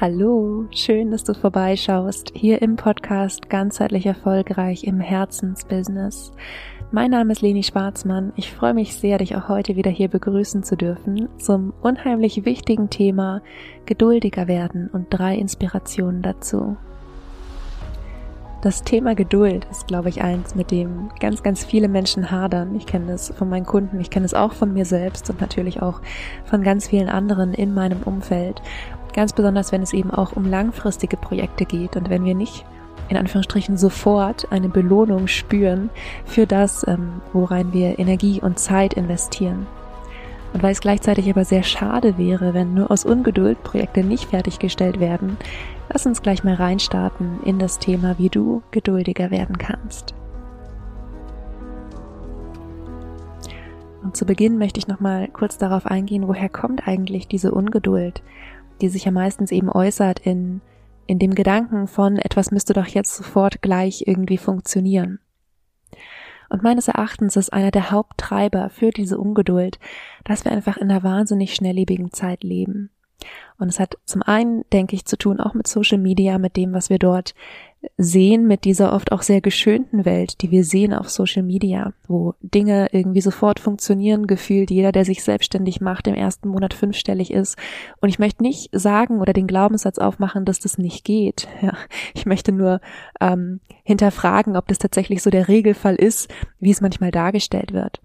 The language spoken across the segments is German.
Hallo, schön, dass du vorbeischaust, hier im Podcast Ganzheitlich Erfolgreich im Herzensbusiness. Mein Name ist Leni Schwarzmann. Ich freue mich sehr, dich auch heute wieder hier begrüßen zu dürfen zum unheimlich wichtigen Thema Geduldiger werden und drei Inspirationen dazu. Das Thema Geduld ist, glaube ich, eins, mit dem ganz, ganz viele Menschen hadern. Ich kenne es von meinen Kunden, ich kenne es auch von mir selbst und natürlich auch von ganz vielen anderen in meinem Umfeld. Ganz besonders, wenn es eben auch um langfristige Projekte geht und wenn wir nicht in Anführungsstrichen sofort eine Belohnung spüren für das, ähm, worein wir Energie und Zeit investieren. Und weil es gleichzeitig aber sehr schade wäre, wenn nur aus Ungeduld Projekte nicht fertiggestellt werden, lass uns gleich mal reinstarten in das Thema, wie du geduldiger werden kannst. Und zu Beginn möchte ich nochmal kurz darauf eingehen, woher kommt eigentlich diese Ungeduld die sich ja meistens eben äußert in, in dem Gedanken von etwas müsste doch jetzt sofort gleich irgendwie funktionieren. Und meines Erachtens ist einer der Haupttreiber für diese Ungeduld, dass wir einfach in einer wahnsinnig schnelllebigen Zeit leben. Und es hat zum einen, denke ich, zu tun auch mit Social Media, mit dem, was wir dort sehen mit dieser oft auch sehr geschönten Welt, die wir sehen auf Social Media, wo Dinge irgendwie sofort funktionieren, gefühlt jeder, der sich selbstständig macht, im ersten Monat fünfstellig ist. Und ich möchte nicht sagen oder den Glaubenssatz aufmachen, dass das nicht geht. Ja, ich möchte nur ähm, hinterfragen, ob das tatsächlich so der Regelfall ist, wie es manchmal dargestellt wird.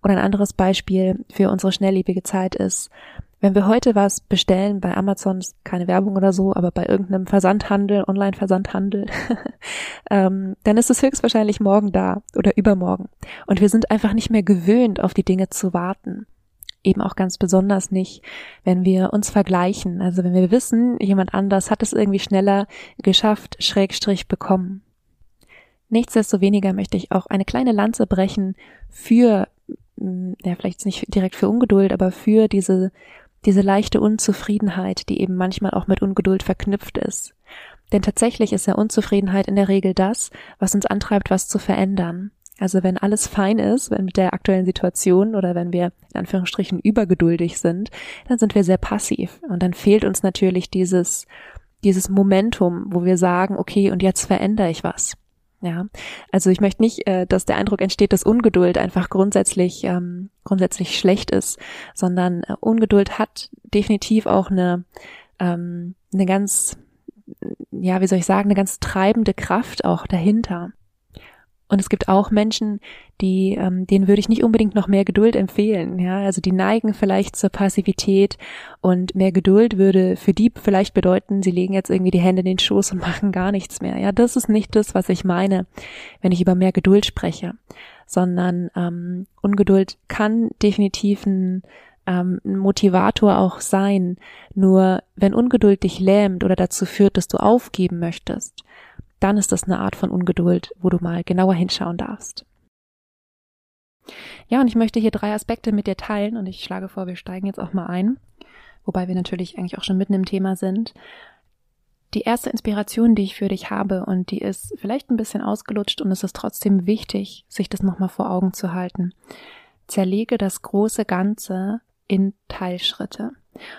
Und ein anderes Beispiel für unsere schnelllebige Zeit ist, wenn wir heute was bestellen bei Amazon, keine Werbung oder so, aber bei irgendeinem Versandhandel, Online-Versandhandel, ähm, dann ist es höchstwahrscheinlich morgen da oder übermorgen. Und wir sind einfach nicht mehr gewöhnt, auf die Dinge zu warten. Eben auch ganz besonders nicht, wenn wir uns vergleichen. Also wenn wir wissen, jemand anders hat es irgendwie schneller geschafft, Schrägstrich bekommen. Nichtsdestoweniger möchte ich auch eine kleine Lanze brechen für, ja, vielleicht nicht direkt für Ungeduld, aber für diese diese leichte Unzufriedenheit, die eben manchmal auch mit Ungeduld verknüpft ist. Denn tatsächlich ist ja Unzufriedenheit in der Regel das, was uns antreibt, was zu verändern. Also wenn alles fein ist, wenn mit der aktuellen Situation oder wenn wir in Anführungsstrichen übergeduldig sind, dann sind wir sehr passiv und dann fehlt uns natürlich dieses dieses Momentum, wo wir sagen, okay, und jetzt verändere ich was. Ja, also ich möchte nicht, äh, dass der Eindruck entsteht, dass Ungeduld einfach grundsätzlich ähm, grundsätzlich schlecht ist, sondern äh, Ungeduld hat definitiv auch eine ähm, eine ganz ja, wie soll ich sagen, eine ganz treibende Kraft auch dahinter. Und es gibt auch Menschen, die, ähm, denen würde ich nicht unbedingt noch mehr Geduld empfehlen. Ja, also die neigen vielleicht zur Passivität und mehr Geduld würde für die vielleicht bedeuten, sie legen jetzt irgendwie die Hände in den Schoß und machen gar nichts mehr. Ja, das ist nicht das, was ich meine, wenn ich über mehr Geduld spreche, sondern ähm, Ungeduld kann definitiv ein ähm, ein Motivator auch sein. Nur wenn Ungeduld dich lähmt oder dazu führt, dass du aufgeben möchtest, dann ist das eine Art von Ungeduld, wo du mal genauer hinschauen darfst. Ja, und ich möchte hier drei Aspekte mit dir teilen und ich schlage vor, wir steigen jetzt auch mal ein, wobei wir natürlich eigentlich auch schon mitten im Thema sind. Die erste Inspiration, die ich für dich habe und die ist vielleicht ein bisschen ausgelutscht und es ist trotzdem wichtig, sich das nochmal vor Augen zu halten. Zerlege das große Ganze in Teilschritte.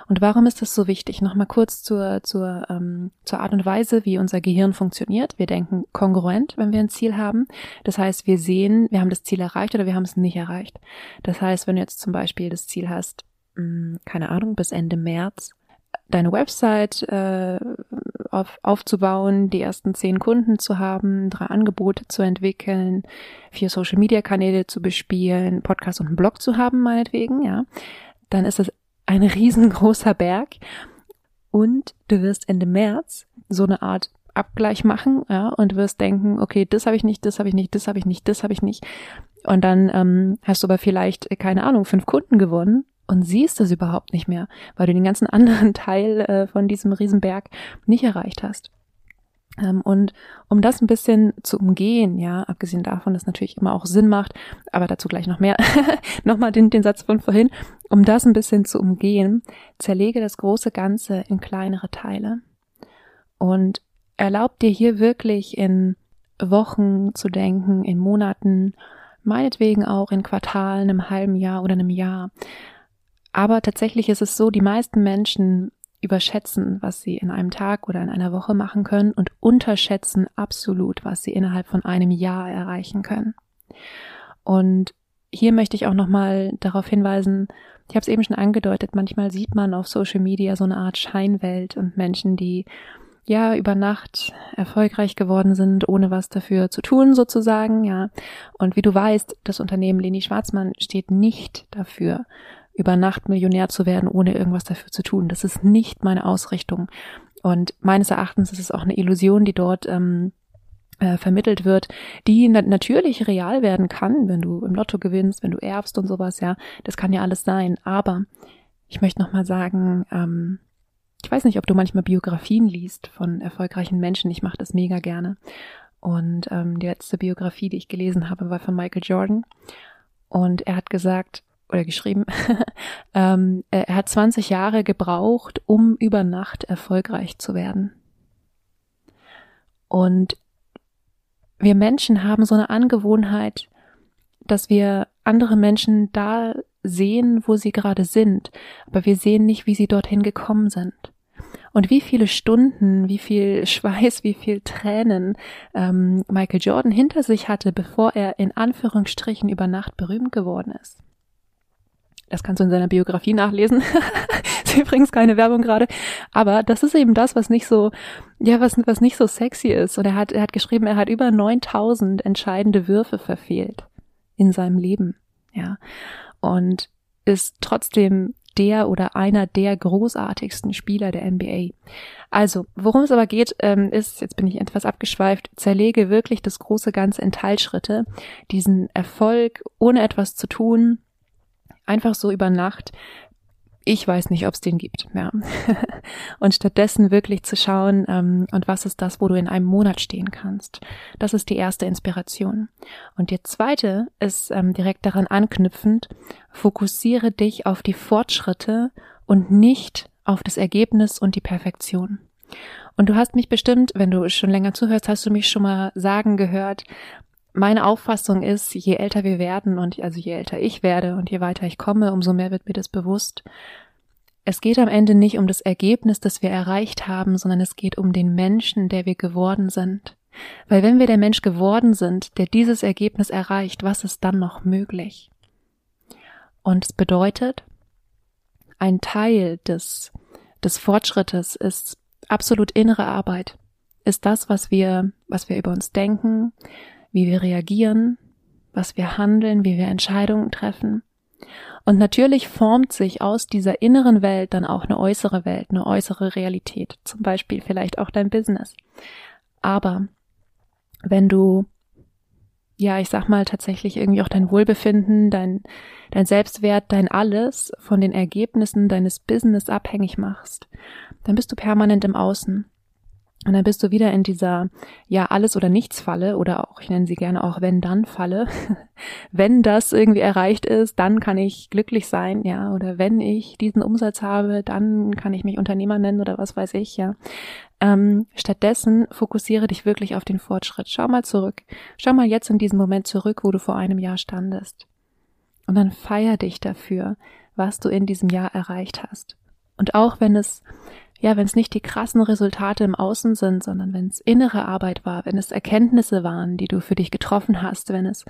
Und warum ist das so wichtig? Nochmal kurz zur, zur, ähm, zur Art und Weise, wie unser Gehirn funktioniert. Wir denken kongruent, wenn wir ein Ziel haben. Das heißt, wir sehen, wir haben das Ziel erreicht oder wir haben es nicht erreicht. Das heißt, wenn du jetzt zum Beispiel das Ziel hast, mh, hm, keine Ahnung, bis Ende März deine Website äh, auf, aufzubauen, die ersten zehn Kunden zu haben, drei Angebote zu entwickeln, vier Social Media Kanäle zu bespielen, Podcast und einen Blog zu haben, meinetwegen, ja, dann ist das ein riesengroßer Berg. Und du wirst Ende März so eine Art Abgleich machen, ja, und wirst denken, okay, das habe ich nicht, das habe ich nicht, das habe ich nicht, das habe ich nicht. Und dann ähm, hast du aber vielleicht, keine Ahnung, fünf Kunden gewonnen und siehst das überhaupt nicht mehr, weil du den ganzen anderen Teil äh, von diesem Riesenberg nicht erreicht hast. Ähm, und um das ein bisschen zu umgehen, ja, abgesehen davon, dass natürlich immer auch Sinn macht, aber dazu gleich noch mehr, nochmal den, den Satz von vorhin, um das ein bisschen zu umgehen, zerlege das große Ganze in kleinere Teile und erlaub dir hier wirklich in Wochen zu denken, in Monaten, meinetwegen auch in Quartalen, einem halben Jahr oder einem Jahr. Aber tatsächlich ist es so, die meisten Menschen überschätzen, was sie in einem Tag oder in einer Woche machen können und unterschätzen absolut, was sie innerhalb von einem Jahr erreichen können. Und hier möchte ich auch nochmal darauf hinweisen, ich habe es eben schon angedeutet, manchmal sieht man auf Social Media so eine Art Scheinwelt und Menschen, die ja über Nacht erfolgreich geworden sind, ohne was dafür zu tun sozusagen, ja. Und wie du weißt, das Unternehmen Leni Schwarzmann steht nicht dafür, über Nacht Millionär zu werden, ohne irgendwas dafür zu tun. Das ist nicht meine Ausrichtung. Und meines Erachtens ist es auch eine Illusion, die dort ähm, äh, vermittelt wird, die na natürlich real werden kann, wenn du im Lotto gewinnst, wenn du erbst und sowas, ja, das kann ja alles sein. Aber ich möchte nochmal sagen, ähm, ich weiß nicht, ob du manchmal Biografien liest von erfolgreichen Menschen. Ich mache das mega gerne. Und ähm, die letzte Biografie, die ich gelesen habe, war von Michael Jordan. Und er hat gesagt oder geschrieben, ähm, er hat 20 Jahre gebraucht, um über Nacht erfolgreich zu werden. Und wir Menschen haben so eine Angewohnheit, dass wir andere Menschen da sehen, wo sie gerade sind, aber wir sehen nicht, wie sie dorthin gekommen sind. Und wie viele Stunden, wie viel Schweiß, wie viel Tränen ähm, Michael Jordan hinter sich hatte, bevor er in Anführungsstrichen über Nacht berühmt geworden ist. Das kannst du in seiner Biografie nachlesen. ist übrigens keine Werbung gerade. Aber das ist eben das, was nicht so, ja, was, was nicht so sexy ist. Und er hat, er hat geschrieben, er hat über 9000 entscheidende Würfe verfehlt in seinem Leben. Ja. Und ist trotzdem der oder einer der großartigsten Spieler der NBA. Also, worum es aber geht, ähm, ist, jetzt bin ich etwas abgeschweift, zerlege wirklich das große Ganze in Teilschritte, diesen Erfolg ohne etwas zu tun, einfach so über Nacht. Ich weiß nicht, ob es den gibt. Ja. und stattdessen wirklich zu schauen, ähm, und was ist das, wo du in einem Monat stehen kannst. Das ist die erste Inspiration. Und die zweite ist ähm, direkt daran anknüpfend, fokussiere dich auf die Fortschritte und nicht auf das Ergebnis und die Perfektion. Und du hast mich bestimmt, wenn du schon länger zuhörst, hast du mich schon mal sagen gehört, meine Auffassung ist, je älter wir werden und also je älter ich werde und je weiter ich komme, umso mehr wird mir das bewusst. Es geht am Ende nicht um das Ergebnis, das wir erreicht haben, sondern es geht um den Menschen, der wir geworden sind. Weil wenn wir der Mensch geworden sind, der dieses Ergebnis erreicht, was ist dann noch möglich? Und es bedeutet, ein Teil des, des Fortschrittes ist absolut innere Arbeit, ist das, was wir, was wir über uns denken, wie wir reagieren, was wir handeln, wie wir Entscheidungen treffen. Und natürlich formt sich aus dieser inneren Welt dann auch eine äußere Welt, eine äußere Realität, zum Beispiel vielleicht auch dein Business. Aber wenn du, ja, ich sag mal tatsächlich irgendwie auch dein Wohlbefinden, dein, dein Selbstwert, dein alles von den Ergebnissen deines Business abhängig machst, dann bist du permanent im Außen. Und dann bist du wieder in dieser, ja, alles oder nichts Falle oder auch, ich nenne sie gerne auch wenn dann Falle. wenn das irgendwie erreicht ist, dann kann ich glücklich sein, ja, oder wenn ich diesen Umsatz habe, dann kann ich mich Unternehmer nennen oder was weiß ich, ja. Ähm, stattdessen fokussiere dich wirklich auf den Fortschritt. Schau mal zurück. Schau mal jetzt in diesen Moment zurück, wo du vor einem Jahr standest. Und dann feier dich dafür, was du in diesem Jahr erreicht hast. Und auch wenn es ja, wenn es nicht die krassen Resultate im Außen sind, sondern wenn es innere Arbeit war, wenn es Erkenntnisse waren, die du für dich getroffen hast, wenn es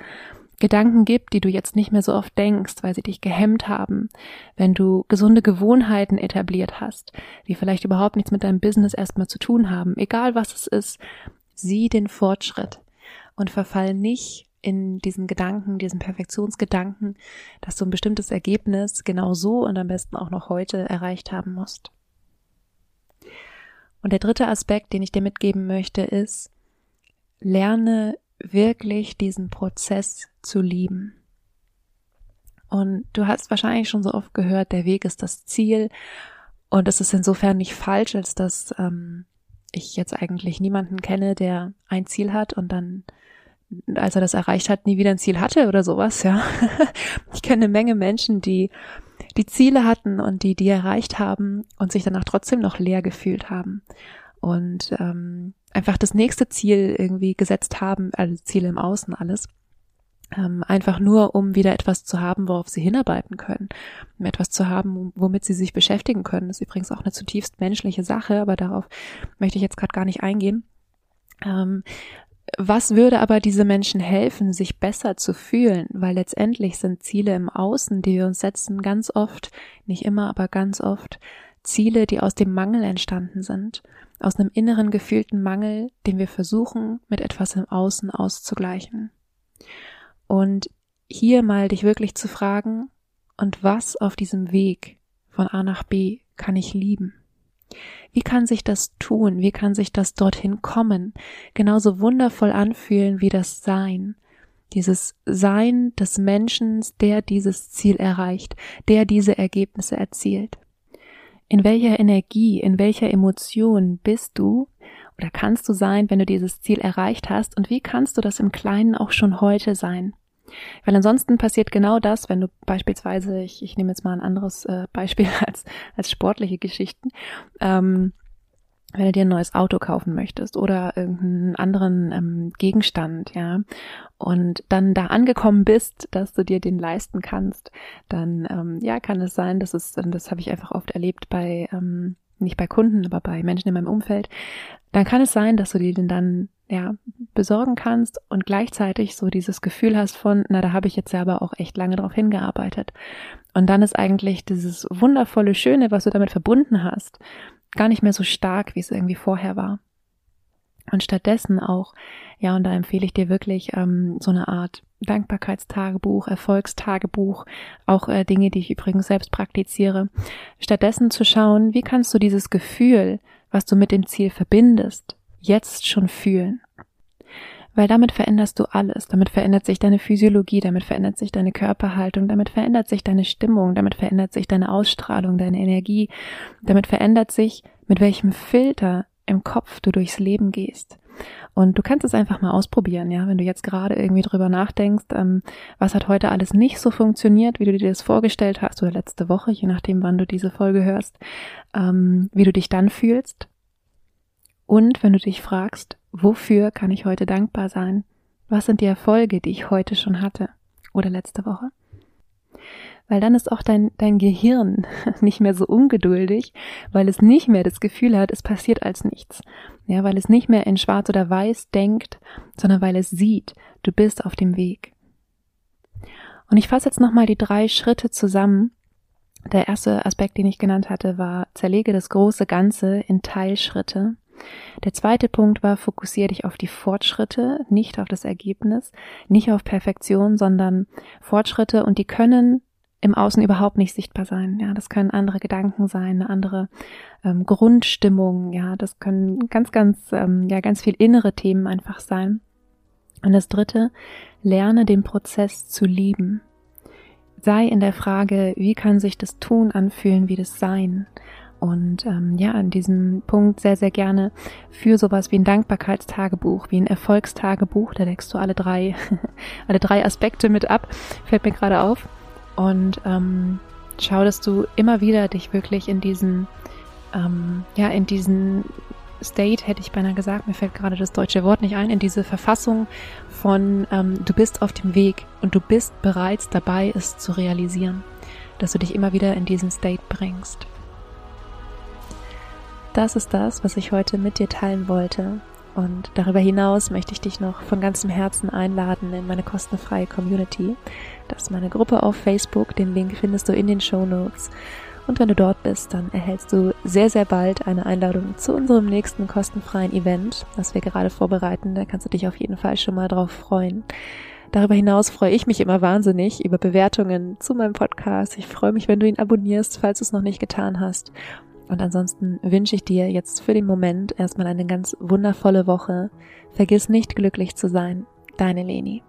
Gedanken gibt, die du jetzt nicht mehr so oft denkst, weil sie dich gehemmt haben, wenn du gesunde Gewohnheiten etabliert hast, die vielleicht überhaupt nichts mit deinem Business erstmal zu tun haben, egal was es ist, sieh den Fortschritt und verfall nicht in diesen Gedanken, diesen Perfektionsgedanken, dass du ein bestimmtes Ergebnis genau so und am besten auch noch heute erreicht haben musst. Und der dritte Aspekt, den ich dir mitgeben möchte, ist, lerne wirklich diesen Prozess zu lieben. Und du hast wahrscheinlich schon so oft gehört, der Weg ist das Ziel. Und es ist insofern nicht falsch, als dass ähm, ich jetzt eigentlich niemanden kenne, der ein Ziel hat und dann, als er das erreicht hat, nie wieder ein Ziel hatte oder sowas, ja. ich kenne eine Menge Menschen, die die Ziele hatten und die die erreicht haben und sich danach trotzdem noch leer gefühlt haben und ähm, einfach das nächste Ziel irgendwie gesetzt haben, also Ziele im Außen alles ähm, einfach nur, um wieder etwas zu haben, worauf sie hinarbeiten können, um etwas zu haben, womit sie sich beschäftigen können. Das ist übrigens auch eine zutiefst menschliche Sache, aber darauf möchte ich jetzt gerade gar nicht eingehen. Ähm, was würde aber diese Menschen helfen, sich besser zu fühlen? Weil letztendlich sind Ziele im Außen, die wir uns setzen, ganz oft, nicht immer, aber ganz oft, Ziele, die aus dem Mangel entstanden sind, aus einem inneren gefühlten Mangel, den wir versuchen, mit etwas im Außen auszugleichen. Und hier mal dich wirklich zu fragen, und was auf diesem Weg von A nach B kann ich lieben? Wie kann sich das tun? Wie kann sich das dorthin kommen? Genauso wundervoll anfühlen wie das Sein. Dieses Sein des Menschen, der dieses Ziel erreicht, der diese Ergebnisse erzielt. In welcher Energie, in welcher Emotion bist du oder kannst du sein, wenn du dieses Ziel erreicht hast und wie kannst du das im Kleinen auch schon heute sein? Weil ansonsten passiert genau das, wenn du beispielsweise, ich, ich nehme jetzt mal ein anderes äh, Beispiel als, als sportliche Geschichten, ähm, wenn du dir ein neues Auto kaufen möchtest oder irgendeinen anderen ähm, Gegenstand, ja, und dann da angekommen bist, dass du dir den leisten kannst, dann ähm, ja, kann es sein, dass es, das habe ich einfach oft erlebt bei ähm, nicht bei Kunden, aber bei Menschen in meinem Umfeld, dann kann es sein, dass du dir den dann ja besorgen kannst und gleichzeitig so dieses Gefühl hast von, na, da habe ich jetzt selber auch echt lange drauf hingearbeitet. Und dann ist eigentlich dieses wundervolle Schöne, was du damit verbunden hast, gar nicht mehr so stark, wie es irgendwie vorher war. Und stattdessen auch, ja, und da empfehle ich dir wirklich ähm, so eine Art Dankbarkeitstagebuch, Erfolgstagebuch, auch äh, Dinge, die ich übrigens selbst praktiziere. Stattdessen zu schauen, wie kannst du dieses Gefühl, was du mit dem Ziel verbindest, jetzt schon fühlen. Weil damit veränderst du alles. Damit verändert sich deine Physiologie, damit verändert sich deine Körperhaltung, damit verändert sich deine Stimmung, damit verändert sich deine Ausstrahlung, deine Energie, damit verändert sich, mit welchem Filter im Kopf du durchs Leben gehst. Und du kannst es einfach mal ausprobieren, ja, wenn du jetzt gerade irgendwie drüber nachdenkst, ähm, was hat heute alles nicht so funktioniert, wie du dir das vorgestellt hast, oder letzte Woche, je nachdem, wann du diese Folge hörst, ähm, wie du dich dann fühlst. Und wenn du dich fragst, wofür kann ich heute dankbar sein? Was sind die Erfolge, die ich heute schon hatte oder letzte Woche? Weil dann ist auch dein, dein Gehirn nicht mehr so ungeduldig, weil es nicht mehr das Gefühl hat, es passiert als nichts. Ja, weil es nicht mehr in schwarz oder weiß denkt, sondern weil es sieht, du bist auf dem Weg. Und ich fasse jetzt nochmal die drei Schritte zusammen. Der erste Aspekt, den ich genannt hatte, war, zerlege das große Ganze in Teilschritte. Der zweite Punkt war, fokussiere dich auf die Fortschritte, nicht auf das Ergebnis, nicht auf Perfektion, sondern Fortschritte und die können im Außen überhaupt nicht sichtbar sein. Ja, das können andere Gedanken sein, eine andere ähm, Grundstimmung. Ja, das können ganz, ganz, ähm, ja, ganz viel innere Themen einfach sein. Und das dritte, lerne den Prozess zu lieben. Sei in der Frage, wie kann sich das Tun anfühlen wie das Sein? Und ähm, ja, an diesem Punkt sehr, sehr gerne für sowas wie ein Dankbarkeitstagebuch, wie ein Erfolgstagebuch. Da deckst du alle drei, alle drei Aspekte mit ab. Fällt mir gerade auf. Und ähm, schau, dass du immer wieder dich wirklich in diesen, ähm, ja, in diesen State, hätte ich beinahe gesagt, mir fällt gerade das deutsche Wort nicht ein, in diese Verfassung von ähm, du bist auf dem Weg und du bist bereits dabei, es zu realisieren, dass du dich immer wieder in diesen State bringst. Das ist das, was ich heute mit dir teilen wollte. Und darüber hinaus möchte ich dich noch von ganzem Herzen einladen in meine kostenfreie Community. Das ist meine Gruppe auf Facebook. Den Link findest du in den Show Notes. Und wenn du dort bist, dann erhältst du sehr, sehr bald eine Einladung zu unserem nächsten kostenfreien Event, das wir gerade vorbereiten. Da kannst du dich auf jeden Fall schon mal drauf freuen. Darüber hinaus freue ich mich immer wahnsinnig über Bewertungen zu meinem Podcast. Ich freue mich, wenn du ihn abonnierst, falls du es noch nicht getan hast. Und ansonsten wünsche ich dir jetzt für den Moment erstmal eine ganz wundervolle Woche. Vergiss nicht glücklich zu sein. Deine Leni.